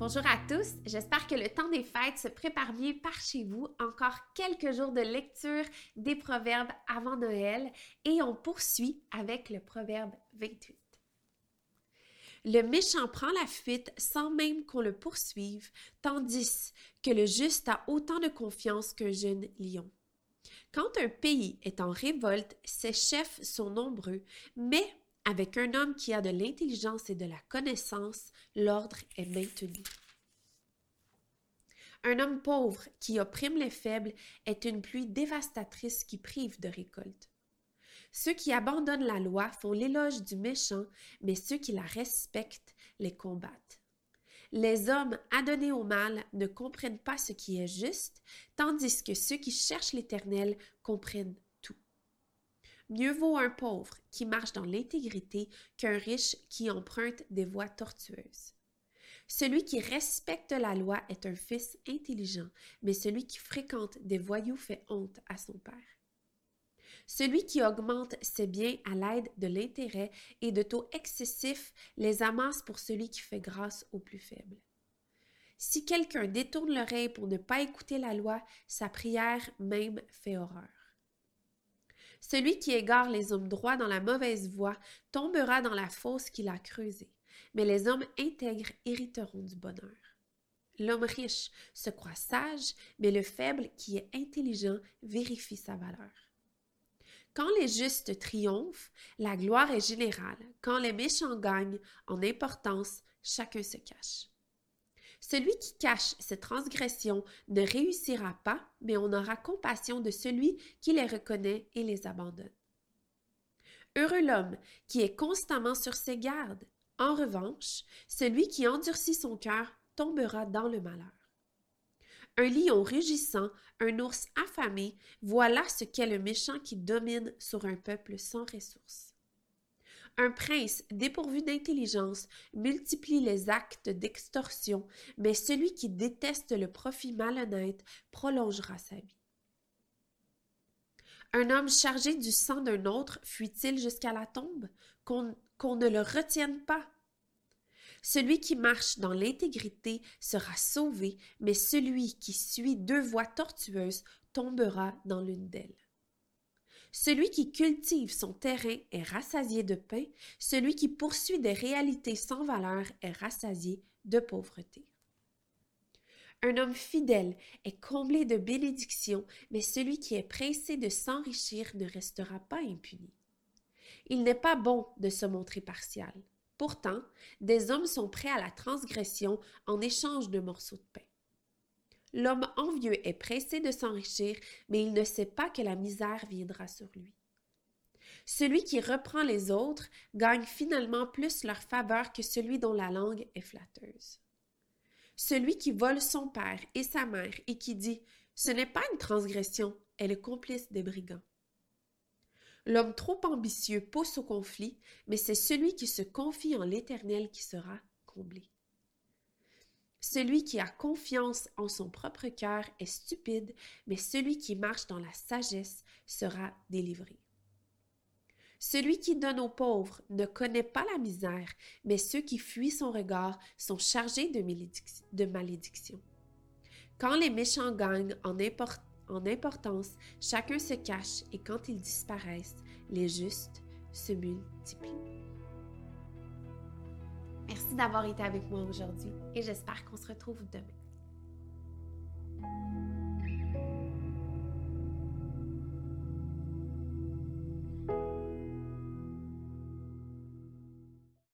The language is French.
Bonjour à tous, j'espère que le temps des fêtes se prépare bien par chez vous. Encore quelques jours de lecture des proverbes avant Noël et on poursuit avec le proverbe 28. Le méchant prend la fuite sans même qu'on le poursuive, tandis que le juste a autant de confiance qu'un jeune lion. Quand un pays est en révolte, ses chefs sont nombreux, mais avec un homme qui a de l'intelligence et de la connaissance, l'ordre est maintenu. Un homme pauvre qui opprime les faibles est une pluie dévastatrice qui prive de récolte. Ceux qui abandonnent la loi font l'éloge du méchant, mais ceux qui la respectent les combattent. Les hommes adonnés au mal ne comprennent pas ce qui est juste, tandis que ceux qui cherchent l'Éternel comprennent Mieux vaut un pauvre qui marche dans l'intégrité qu'un riche qui emprunte des voies tortueuses. Celui qui respecte la loi est un fils intelligent, mais celui qui fréquente des voyous fait honte à son père. Celui qui augmente ses biens à l'aide de l'intérêt et de taux excessifs les amasse pour celui qui fait grâce aux plus faibles. Si quelqu'un détourne l'oreille pour ne pas écouter la loi, sa prière même fait horreur. Celui qui égare les hommes droits dans la mauvaise voie tombera dans la fosse qu'il a creusée, mais les hommes intègres hériteront du bonheur. L'homme riche se croit sage, mais le faible qui est intelligent vérifie sa valeur. Quand les justes triomphent, la gloire est générale. Quand les méchants gagnent en importance, chacun se cache. Celui qui cache ses transgressions ne réussira pas, mais on aura compassion de celui qui les reconnaît et les abandonne. Heureux l'homme qui est constamment sur ses gardes. En revanche, celui qui endurcit son cœur tombera dans le malheur. Un lion rugissant, un ours affamé, voilà ce qu'est le méchant qui domine sur un peuple sans ressources. Un prince dépourvu d'intelligence multiplie les actes d'extorsion, mais celui qui déteste le profit malhonnête prolongera sa vie. Un homme chargé du sang d'un autre fuit-il jusqu'à la tombe, ne le retienne pas? Celui qui marche dans l'intégrité sera sauvé, mais celui qui suit deux voies tortueuses tombera dans l'une d'elles. Celui qui cultive son terrain est rassasié de pain, celui qui poursuit des réalités sans valeur est rassasié de pauvreté. Un homme fidèle est comblé de bénédictions, mais celui qui est pressé de s'enrichir ne restera pas impuni. Il n'est pas bon de se montrer partial. Pourtant, des hommes sont prêts à la transgression en échange de morceaux de pain. L'homme envieux est pressé de s'enrichir, mais il ne sait pas que la misère viendra sur lui. Celui qui reprend les autres gagne finalement plus leur faveur que celui dont la langue est flatteuse. Celui qui vole son père et sa mère et qui dit Ce n'est pas une transgression, est le complice des brigands. L'homme trop ambitieux pousse au conflit, mais c'est celui qui se confie en l'Éternel qui sera comblé. Celui qui a confiance en son propre cœur est stupide, mais celui qui marche dans la sagesse sera délivré. Celui qui donne aux pauvres ne connaît pas la misère, mais ceux qui fuient son regard sont chargés de, malédiction. Quand les méchants gagnent en, en importance, chacun se cache, et quand ils disparaissent, les justes se multiplient. Merci d'avoir été avec moi aujourd'hui et j'espère qu'on se retrouve demain.